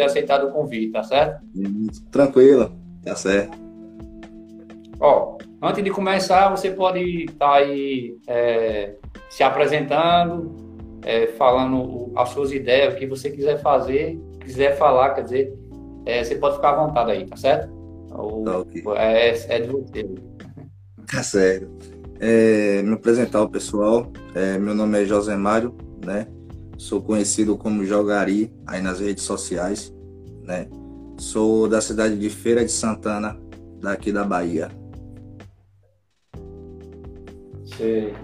ter aceitado o convite, tá certo? Tranquilo, tá certo. Ó, antes de começar, você pode estar tá aí é, se apresentando, é, falando as suas ideias, o que você quiser fazer, quiser falar, quer dizer, é, você pode ficar à vontade aí, tá certo? O, tá okay. é, é de você. Tá certo. É, me apresentar ao pessoal, é, meu nome é José Mário, né? Sou conhecido como Jogari aí nas redes sociais, né? Sou da cidade de Feira de Santana, daqui da Bahia. Sei.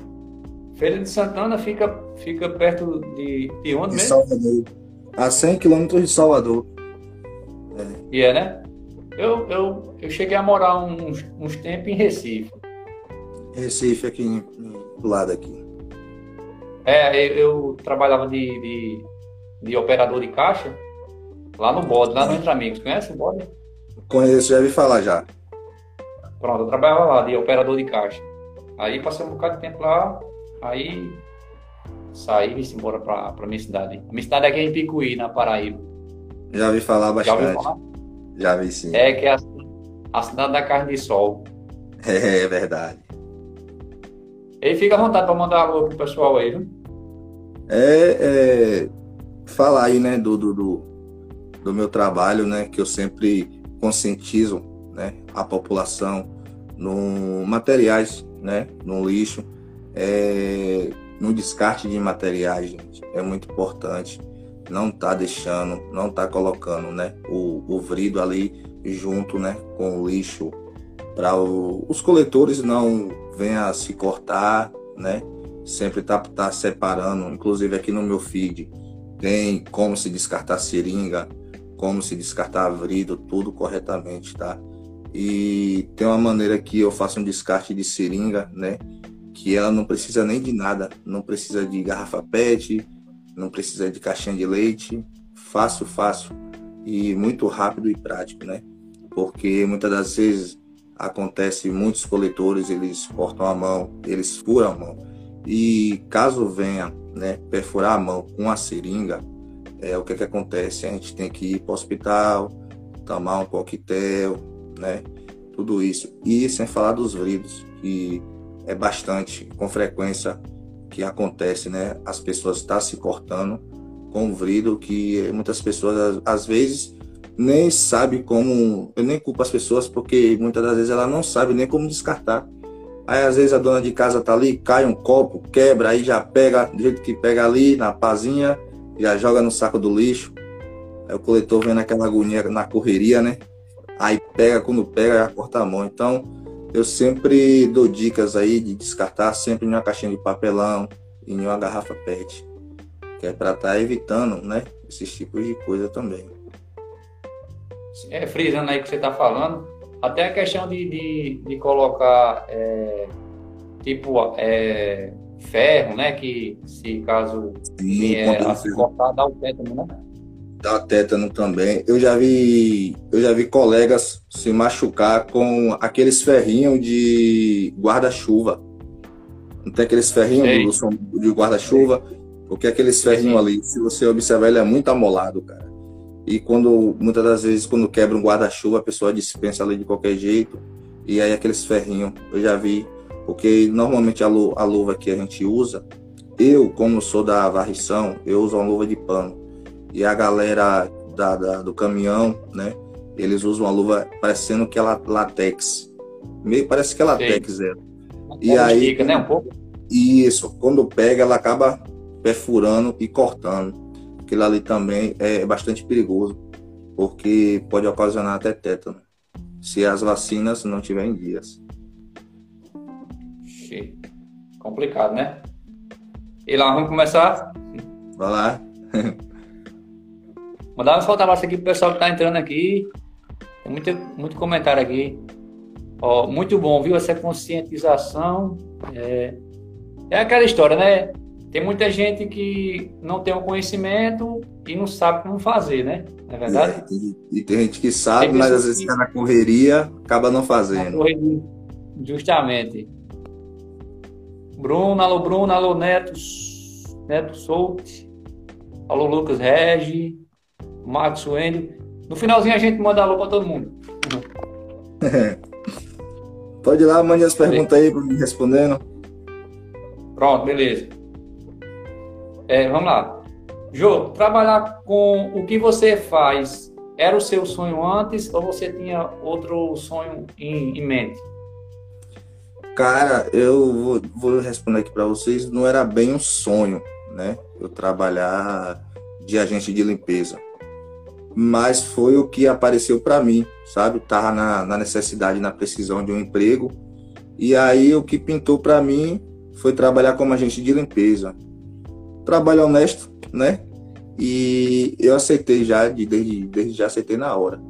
Feira de Santana fica, fica perto de, de onde de mesmo? Salvador. A 100 quilômetros de Salvador. É. E é, né? Eu, eu, eu cheguei a morar uns, uns tempos em Recife. Recife, aqui do lado aqui. É, eu, eu trabalhava de, de, de, operador de caixa lá no Bode, lá no Entre Amigos. Conhece o Bode? Conheço, já vi falar já. Pronto, eu trabalhava lá de operador de caixa. Aí passei um bocado de tempo lá, aí saí e vim embora pra, pra minha cidade. Minha cidade aqui é em Picuí, na Paraíba. Já vi falar bastante. Já vi falar? Já vi sim. É que é a, a cidade da carne de sol. É, é verdade. E fica à vontade para mandar alô pro pessoal aí, viu? É, é, falar aí, né, do, do, do, do meu trabalho, né, que eu sempre conscientizo, né, a população no materiais, né, no lixo, é, no descarte de materiais, gente, é muito importante. Não tá deixando, não tá colocando, né, o, o vrido ali junto, né, com o lixo para os coletores não venham a se cortar, né? Sempre tá, tá separando, inclusive aqui no meu feed tem como se descartar seringa, como se descartar vrido, tudo corretamente, tá? E tem uma maneira que eu faço um descarte de seringa, né? Que ela não precisa nem de nada, não precisa de garrafa PET, não precisa de caixinha de leite, fácil, fácil e muito rápido e prático, né? Porque muitas das vezes acontece muitos coletores eles cortam a mão, eles furam a mão e caso venha né, perfurar a mão com a seringa, é o que, que acontece? A gente tem que ir para o hospital, tomar um coquetel, né? Tudo isso. E sem falar dos vridos, que é bastante, com frequência, que acontece, né? As pessoas estão tá se cortando com o vrido, que muitas pessoas, às vezes, nem sabe como. Eu nem culpo as pessoas, porque muitas das vezes ela não sabe nem como descartar. Aí às vezes a dona de casa tá ali, cai um copo, quebra, aí já pega, do jeito que pega ali, na pazinha, já joga no saco do lixo. Aí o coletor vem naquela agonia, na correria, né? Aí pega, quando pega, já corta a mão. Então, eu sempre dou dicas aí de descartar sempre em uma caixinha de papelão e em uma garrafa PET. Que é para estar tá evitando, né? Esses tipos de coisa também é, frisando aí que você está falando, até a questão de, de, de colocar é, tipo é, ferro, né? Que se caso Sim, é, se cortar, dá o tétano, né? Dá tétano também. Eu já vi, eu já vi colegas se machucar com aqueles ferrinhos de guarda-chuva. Não tem aqueles ferrinhos de guarda-chuva? Porque aqueles ferrinhos ali, se você observar, ele é muito amolado, cara. E quando, muitas das vezes, quando quebra um guarda-chuva, a pessoa dispensa ali de qualquer jeito. E aí aqueles ferrinhos, eu já vi. Porque normalmente a, lu a luva que a gente usa, eu, como sou da varrição, eu uso uma luva de pano. E a galera da, da do caminhão, né? Eles usam uma luva parecendo que é latex. Meio parece que é latex, é. E aí. Estica, né? Um pouco. Isso, quando pega, ela acaba perfurando e cortando aquilo ali também é bastante perigoso, porque pode ocasionar até tétano, se as vacinas não tiverem dias. Complicado, né? E lá, vamos começar? Vai lá. Mandar um forte abraço aqui pro pessoal que tá entrando aqui. Tem muito, muito comentário aqui. Ó, muito bom, viu? Essa conscientização. É, é aquela história, né? Tem muita gente que não tem o conhecimento e não sabe como fazer, né? Não é verdade? É, e tem gente que sabe, mas às vezes está na correria, acaba não fazendo. Correria, justamente. Bruno, alô Bruno, alô Neto, Neto Solte, alô Lucas Regi, Marcos Wendel. No finalzinho a gente manda alô para todo mundo. Pode ir lá, mande as perguntas aí para me respondendo. Pronto, beleza. É, vamos lá. Jô, trabalhar com o que você faz era o seu sonho antes ou você tinha outro sonho em, em mente? Cara, eu vou, vou responder aqui para vocês. Não era bem um sonho, né? Eu trabalhar de agente de limpeza, mas foi o que apareceu para mim, sabe? Tava na, na necessidade, na precisão de um emprego e aí o que pintou para mim foi trabalhar como agente de limpeza. Trabalho honesto, né? E eu aceitei já, desde, desde já aceitei na hora.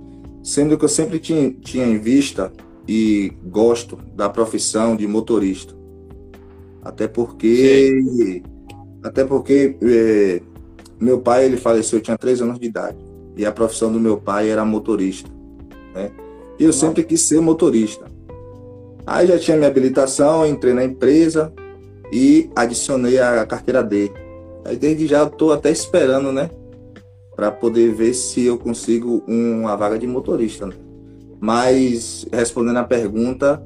Sendo que eu sempre tinha, tinha em vista e gosto da profissão de motorista. Até porque. Sim. Até porque é, meu pai ele faleceu, eu tinha três anos de idade. E a profissão do meu pai era motorista. Né? E eu sempre quis ser motorista. Aí já tinha minha habilitação, entrei na empresa e adicionei a carteira D. Aí desde já estou até esperando, né? Para poder ver se eu consigo uma vaga de motorista. Né? Mas respondendo a pergunta,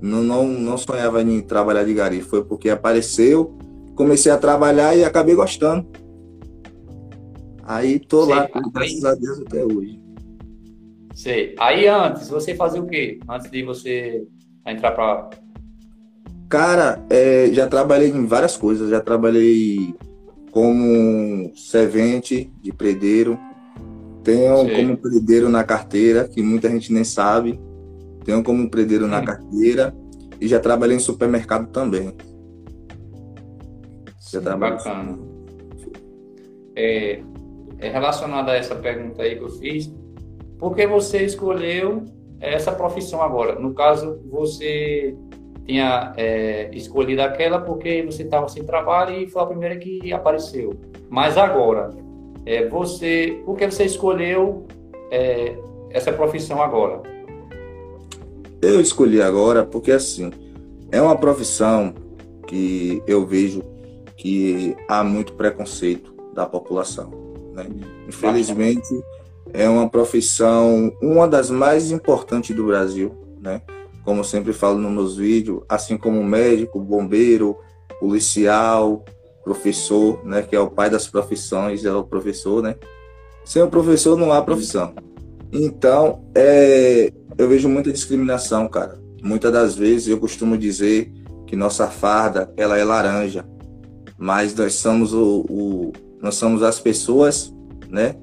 não, não, não sonhava em trabalhar de gari. Foi porque apareceu, comecei a trabalhar e acabei gostando. Aí tô Sei, lá, graças a Deus, até hoje. Sei. Aí antes, você fazia o quê? Antes de você entrar para Cara, é, já trabalhei em várias coisas. Já trabalhei como servente de predeiro. Tenho Sei. como predeiro na carteira, que muita gente nem sabe. Tenho como predeiro na carteira. E já trabalhei em supermercado também. Já Sim, bacana. É, é relacionado a essa pergunta aí que eu fiz. Por que você escolheu essa profissão agora? No caso, você tinha é, escolhido aquela porque você estava sem trabalho e foi a primeira que apareceu. Mas agora, é, você, por que você escolheu é, essa profissão agora? Eu escolhi agora porque assim é uma profissão que eu vejo que há muito preconceito da população. Né? Infelizmente é uma profissão uma das mais importantes do Brasil, né? Como sempre falo nos meus vídeos, assim como médico, bombeiro, policial, professor, né, que é o pai das profissões, é o professor, né? Sem o professor não há profissão. Então, é, eu vejo muita discriminação, cara. Muitas das vezes eu costumo dizer que nossa farda ela é laranja, mas nós somos o, o nós somos as pessoas, né,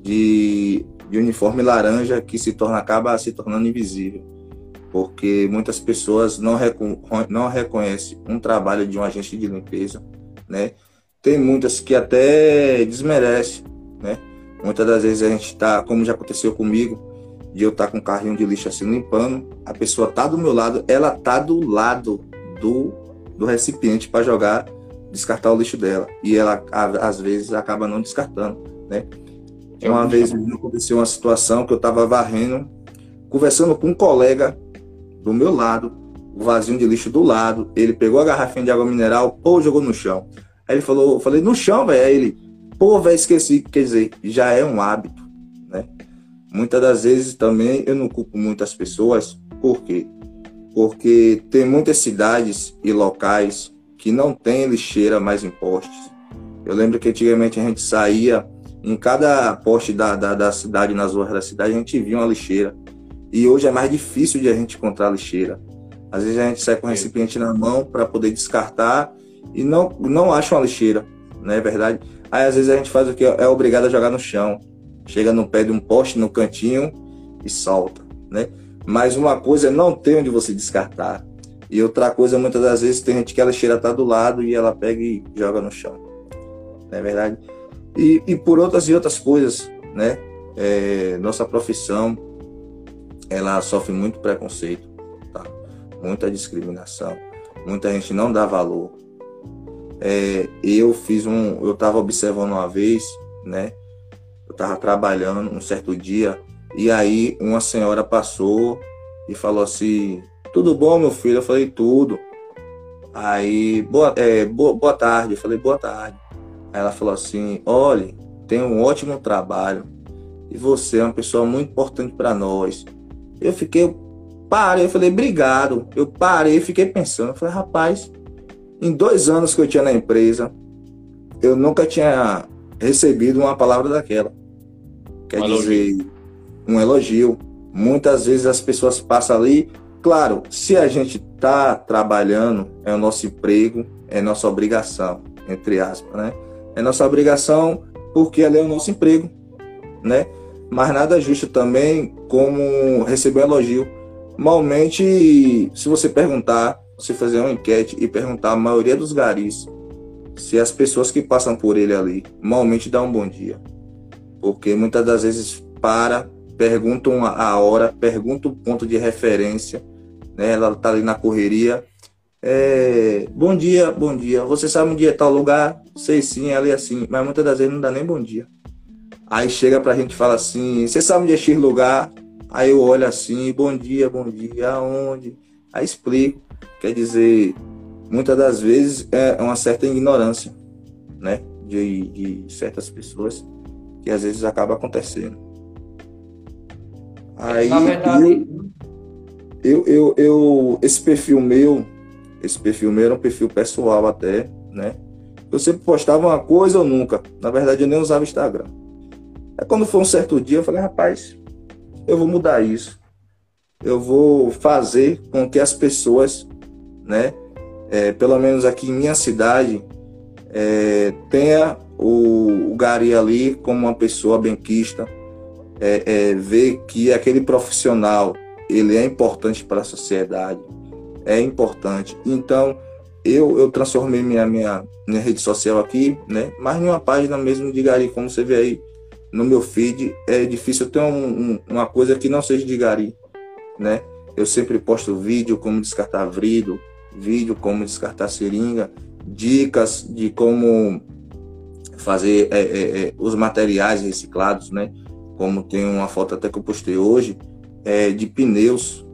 de, de uniforme laranja que se torna acaba se tornando invisível porque muitas pessoas não, recon não reconhecem um trabalho de um agente de limpeza, né? Tem muitas que até desmerecem, né? Muitas das vezes a gente está, como já aconteceu comigo, de eu estar tá com um carrinho de lixo assim limpando, a pessoa tá do meu lado, ela tá do lado do, do recipiente para jogar, descartar o lixo dela. E ela, às vezes, acaba não descartando, né? Uma vez aconteceu uma situação que eu estava varrendo, conversando com um colega do meu lado, o vasinho de lixo do lado. Ele pegou a garrafinha de água mineral, pô, jogou no chão. Aí ele falou, eu falei, no chão, velho. Aí ele, pô, velho, esqueci. Quer dizer, já é um hábito, né? Muitas das vezes também eu não culpo muitas pessoas. Por quê? Porque tem muitas cidades e locais que não tem lixeira mais em postes. Eu lembro que antigamente a gente saía em cada poste da, da, da cidade, nas ruas da cidade, a gente via uma lixeira. E hoje é mais difícil de a gente encontrar lixeira. Às vezes a gente sai com o recipiente na mão para poder descartar e não, não acha uma lixeira, não é verdade? Aí às vezes a gente faz o que? É obrigado a jogar no chão. Chega no pé de um poste, no cantinho e solta, né? Mas uma coisa é não ter onde você descartar. E outra coisa, muitas das vezes, tem gente que a lixeira está do lado e ela pega e joga no chão. Não é verdade? E, e por outras e outras coisas, né? É, nossa profissão, ela sofre muito preconceito, tá? muita discriminação, muita gente não dá valor. É, eu fiz um, eu estava observando uma vez, né? Eu estava trabalhando um certo dia e aí uma senhora passou e falou assim: "Tudo bom, meu filho?" Eu falei: "Tudo". Aí, boa, é, boa, boa tarde. Eu falei: "Boa tarde". Aí ela falou assim: "Olhe, tem um ótimo trabalho e você é uma pessoa muito importante para nós. Eu fiquei, parei, eu falei, obrigado. Eu parei, fiquei pensando, eu falei, rapaz, em dois anos que eu tinha na empresa, eu nunca tinha recebido uma palavra daquela. Quer um dizer, elogio. um elogio. Muitas vezes as pessoas passam ali. Claro, se a gente está trabalhando, é o nosso emprego, é nossa obrigação, entre aspas, né? É nossa obrigação porque ali é o nosso emprego, né? Mas nada justo também como receber elogio. Normalmente, se você perguntar, se fazer uma enquete e perguntar a maioria dos garis, se as pessoas que passam por ele ali, normalmente dá um bom dia. Porque muitas das vezes para, perguntam a hora, perguntam o ponto de referência, né? Ela tá ali na correria. É, bom dia, bom dia. Você sabe dia é tal lugar? Sei sim, ali é assim, mas muitas das vezes não dá nem bom dia. Aí chega pra gente e fala assim: Você sabe onde é X lugar? Aí eu olho assim: Bom dia, bom dia, aonde? Aí explico. Quer dizer, muitas das vezes é uma certa ignorância, né? De, de certas pessoas que às vezes acaba acontecendo. Aí Na verdade... eu, eu, eu, eu, esse perfil meu, esse perfil meu era um perfil pessoal até, né? Eu sempre postava uma coisa ou nunca. Na verdade, eu nem usava Instagram. Aí quando foi um certo dia, eu falei, rapaz, eu vou mudar isso. Eu vou fazer com que as pessoas, né, é, pelo menos aqui em minha cidade, é, tenha o, o, Gari ali como uma pessoa benquista, é, é, ver que aquele profissional ele é importante para a sociedade, é importante. Então eu, eu transformei minha, minha, minha rede social aqui, né, mas numa página mesmo de Gari, como você vê aí no meu feed, é difícil ter um, um, uma coisa que não seja de gari, né? Eu sempre posto vídeo como descartar vrido, vídeo como descartar seringa, dicas de como fazer é, é, é, os materiais reciclados, né? Como tem uma foto até que eu postei hoje, é, de pneus,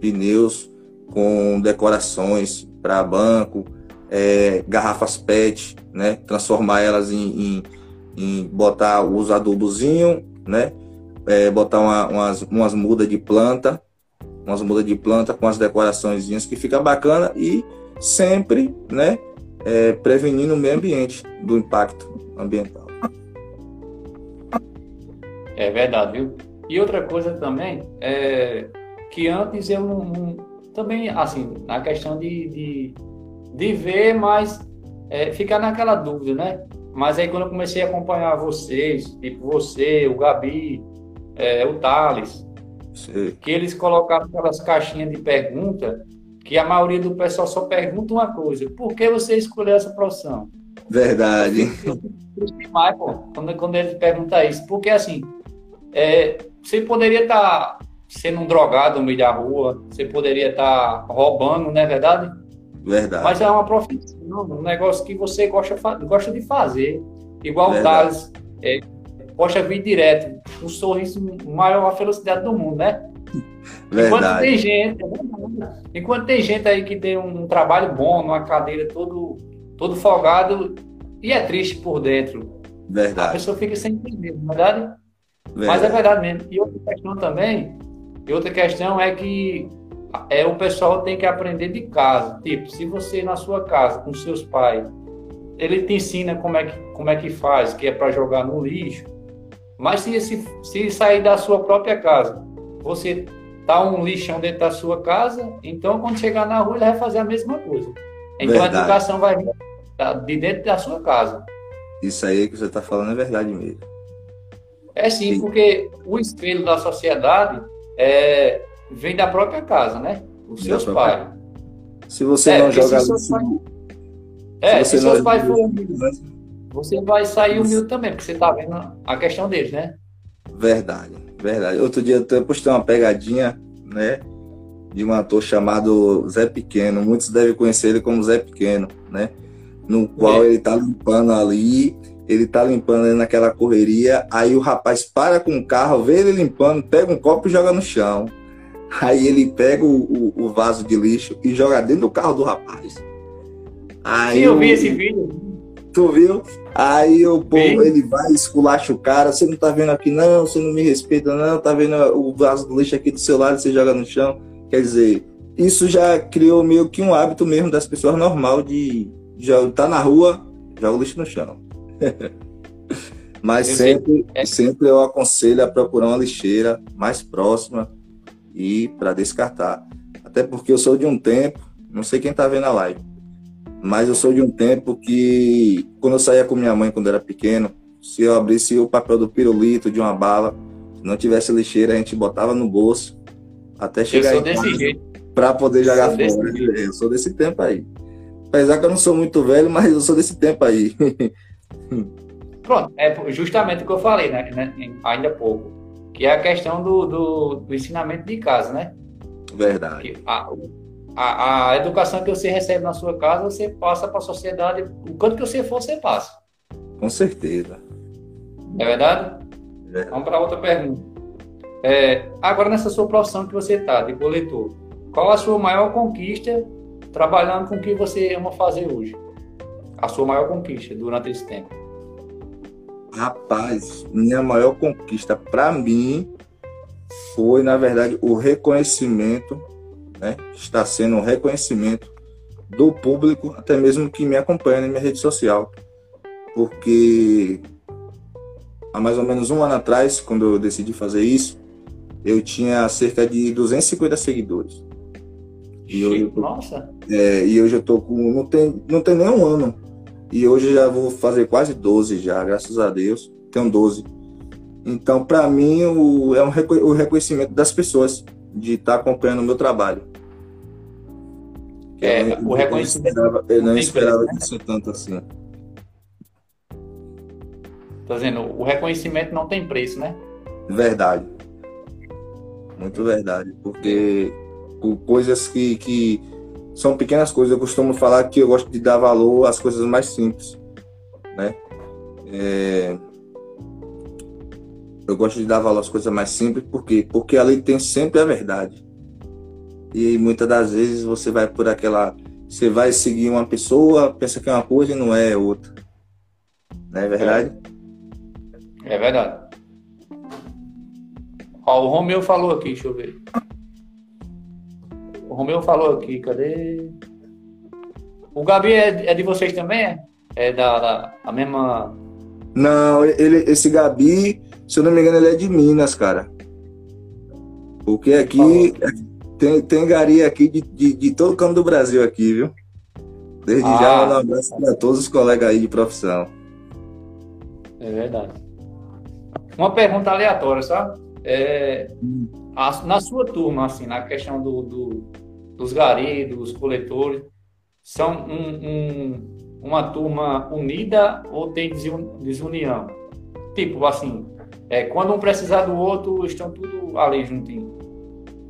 pneus com decorações para banco, é, garrafas PET, né? Transformar elas em, em em botar os adubozinhos, né? É, botar uma, umas, umas mudas de planta, umas mudas de planta com as decorações que fica bacana e sempre, né? É, prevenindo o meio ambiente do impacto ambiental. É verdade, viu? E outra coisa também é que antes eu não, não também assim na questão de, de, de ver, mas é, ficar naquela dúvida, né? Mas aí quando eu comecei a acompanhar vocês, tipo você, o Gabi, é, o Thales, Sim. que eles colocaram aquelas caixinhas de pergunta, que a maioria do pessoal só pergunta uma coisa, por que você escolheu essa profissão? Verdade. Demais, pô, quando, quando ele pergunta isso, porque assim, é, você poderia estar tá sendo um drogado no meio da rua, você poderia estar tá roubando, não é verdade? Verdade. Mas é uma profissão, um negócio que você gosta, gosta de fazer. Igual Verdade. o Thales, é, posta vir direto, um sorriso maior a felicidade do mundo, né? Verdade. Enquanto tem gente, enquanto tem gente aí que tem um trabalho bom, numa cadeira todo, todo folgado e é triste por dentro. Verdade. A pessoa fica sem entender, não é verdade? verdade? Mas é verdade mesmo. E outra questão também, e outra questão é que é o pessoal tem que aprender de casa. Tipo, se você na sua casa com seus pais, ele te ensina como é que como é que faz, que é para jogar no lixo. Mas se, se se sair da sua própria casa, você tá um lixão dentro da sua casa, então quando chegar na rua ele vai fazer a mesma coisa. Então verdade. a educação vai vir de dentro da sua casa. Isso aí que você está falando é verdade mesmo. É sim, sim, porque o espelho da sociedade é vem da própria casa, né? Os seus pais. Se você é, não jogar se, é, se, se seus pais forem humildes, você vai sair humilde também, porque você tá vendo a questão deles, né? Verdade, verdade. Outro dia eu postei uma pegadinha, né? De um ator chamado Zé Pequeno. Muitos devem conhecer ele como Zé Pequeno, né? No qual é. ele tá limpando ali ele tá limpando ali naquela correria, aí o rapaz para com o carro, vê ele limpando, pega um copo e joga no chão. Aí ele pega o, o, o, vaso de lixo e joga dentro do carro do rapaz. Aí Sim, eu vi esse vídeo. Tu viu? Aí o povo, ele vai, esculacha o cara, você não tá vendo aqui não, você não me respeita não, tá vendo o vaso do lixo aqui do seu lado, você joga no chão. Quer dizer, isso já criou meio que um hábito mesmo das pessoas normal de já tá na rua, joga o lixo no chão. Mas eu sempre, é. sempre eu aconselho a procurar uma lixeira mais próxima e para descartar. Até porque eu sou de um tempo, não sei quem tá vendo a live, mas eu sou de um tempo que, quando eu saía com minha mãe quando era pequeno, se eu abrisse o papel do pirulito de uma bala, se não tivesse lixeira, a gente botava no bolso até chegar eu sou desse para poder jogar fora. Eu sou desse tempo aí. Apesar que eu não sou muito velho, mas eu sou desse tempo aí. Pronto, é justamente o que eu falei, né, né ainda pouco, que é a questão do, do, do ensinamento de casa, né? Verdade. A, a, a, educação que você recebe na sua casa, você passa para a sociedade. O quanto que você for, você passa. Com certeza. É verdade? É. Vamos para outra pergunta. É, agora, nessa sua profissão que você está, de coletor, qual a sua maior conquista trabalhando com o que você ama fazer hoje? A sua maior conquista durante esse tempo? Rapaz, minha maior conquista para mim foi, na verdade, o reconhecimento né? Está sendo um reconhecimento do público, até mesmo que me acompanha na minha rede social. Porque há mais ou menos um ano atrás, quando eu decidi fazer isso, eu tinha cerca de 250 seguidores. E hoje Nossa! É, e hoje eu tô com. Não tem, não tem nem um ano. E hoje já vou fazer quase 12 já, graças a Deus. Tenho 12. Então, para mim, o, é um, o reconhecimento das pessoas de estar tá acompanhando o meu trabalho. É, o reconhecimento. Eu não esperava, eu não esperava isso tanto assim. Tô dizendo, o reconhecimento não tem preço, né? Verdade. Muito verdade. Porque coisas que, que são pequenas coisas, eu costumo falar que eu gosto de dar valor às coisas mais simples. Né? É... Eu gosto de dar valor às coisas mais simples, por quê? Porque ali tem sempre a verdade. E muitas das vezes você vai por aquela. Você vai seguir uma pessoa, pensa que é uma coisa e não é outra. Não é verdade? É, é verdade. Ó, o Romeu falou aqui, deixa eu ver. O Romeu falou aqui, cadê? O Gabi é, é de vocês também? É, é da, da a mesma. Não, ele, esse Gabi, se eu não me engano, ele é de Minas, cara. Porque aqui, tem, tem gari aqui de, de, de todo canto do Brasil aqui, viu? Desde ah, já, um abraço para todos os colegas aí de profissão. É verdade. Uma pergunta aleatória, sabe? É, a, na sua turma, assim, na questão do, do dos garis, dos coletores, são um, um, uma turma unida ou tem desunião? Tipo, assim, é, quando um precisar do outro, estão tudo ali juntinho.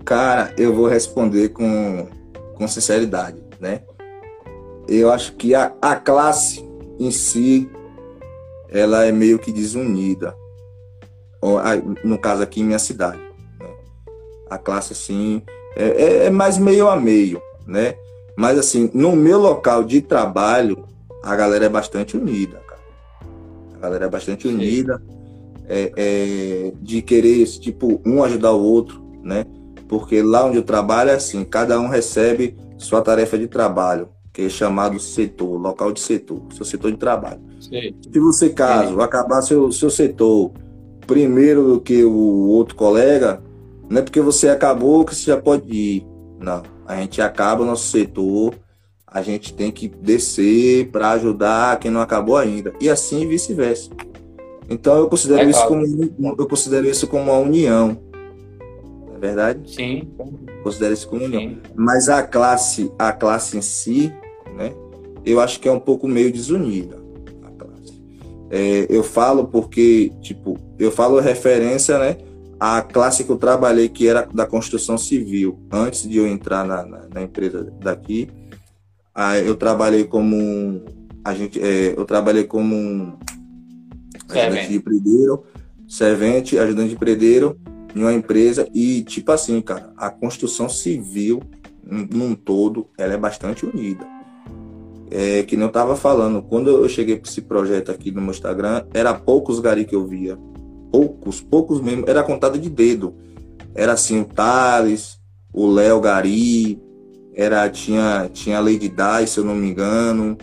Cara, eu vou responder com, com sinceridade, né? Eu acho que a, a classe em si, ela é meio que desunida. No caso aqui, minha cidade. Né? A classe, assim, é, é, é mais meio a meio, né? Mas, assim, no meu local de trabalho, a galera é bastante unida, cara. A galera é bastante unida, é, é, de querer, tipo, um ajudar o outro, né? porque lá onde eu trabalho é assim, cada um recebe sua tarefa de trabalho, que é chamado setor, local de setor, seu setor de trabalho. Sim. Se você, caso, Sim. acabar seu, seu setor primeiro do que o outro colega, não é porque você acabou que você já pode ir. Não, a gente acaba o nosso setor, a gente tem que descer para ajudar quem não acabou ainda. E assim vice-versa. Então eu considero, é isso como, eu considero isso como uma união verdade? Sim. Considera isso como união. Mas a classe, a classe em si, né? Eu acho que é um pouco meio desunida. A classe. É, eu falo porque, tipo, eu falo referência, né? A classe que eu trabalhei, que era da construção civil, antes de eu entrar na, na, na empresa daqui, eu trabalhei como a gente, é, eu trabalhei como um ajudante de predeiro, servente, ajudante de predeiro em uma empresa e, tipo assim, cara, a construção civil num todo, ela é bastante unida. é, que não estava falando, quando eu cheguei para esse projeto aqui no meu Instagram, era poucos gari que eu via. Poucos, poucos mesmo. Era contado de dedo. Era assim, o Thales, o Léo Gari, era, tinha, tinha a Lady Di, se eu não me engano.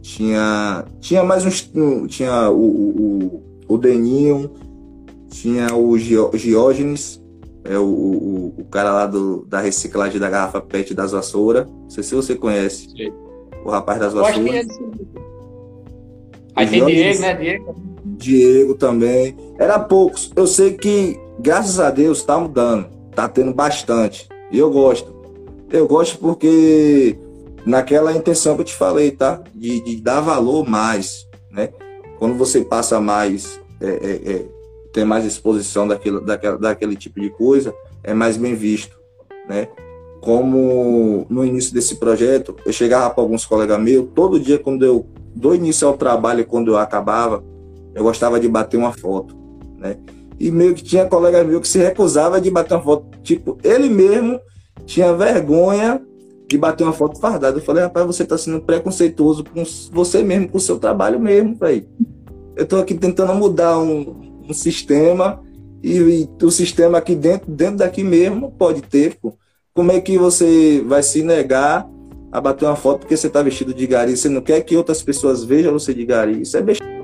Tinha, tinha mais uns. Tinha o, o, o Deninho, tinha o Giógenes, é o, o, o, cara lá do, da reciclagem da garrafa PET das vassouras. Não sei se você conhece. Sim. O rapaz das vassouras. Aí tem Diego, né? Diego. Diego também. Era poucos. Eu sei que, graças a Deus, tá mudando. Tá tendo bastante. E eu gosto. Eu gosto porque naquela intenção que eu te falei, tá? De, de dar valor mais, né? Quando você passa mais, é, é, é, tem mais exposição daquilo, daquela, daquele tipo de coisa, é mais bem visto, né? Como no início desse projeto, eu chegava para alguns colegas meus, todo dia quando eu do início ao trabalho, quando eu acabava, eu gostava de bater uma foto, né? E meio que tinha colega meu que se recusava de bater uma foto, tipo, ele mesmo tinha vergonha de bater uma foto fardada. Eu falei, rapaz, você está sendo preconceituoso com você mesmo, com o seu trabalho mesmo, velho. Eu estou aqui tentando mudar um, um sistema e, e, o sistema aqui dentro, dentro daqui mesmo pode ter, pô. Como é que você vai se negar a bater uma foto porque você está vestido de gari? Você não quer que outras pessoas vejam você de gari? Isso é besteira.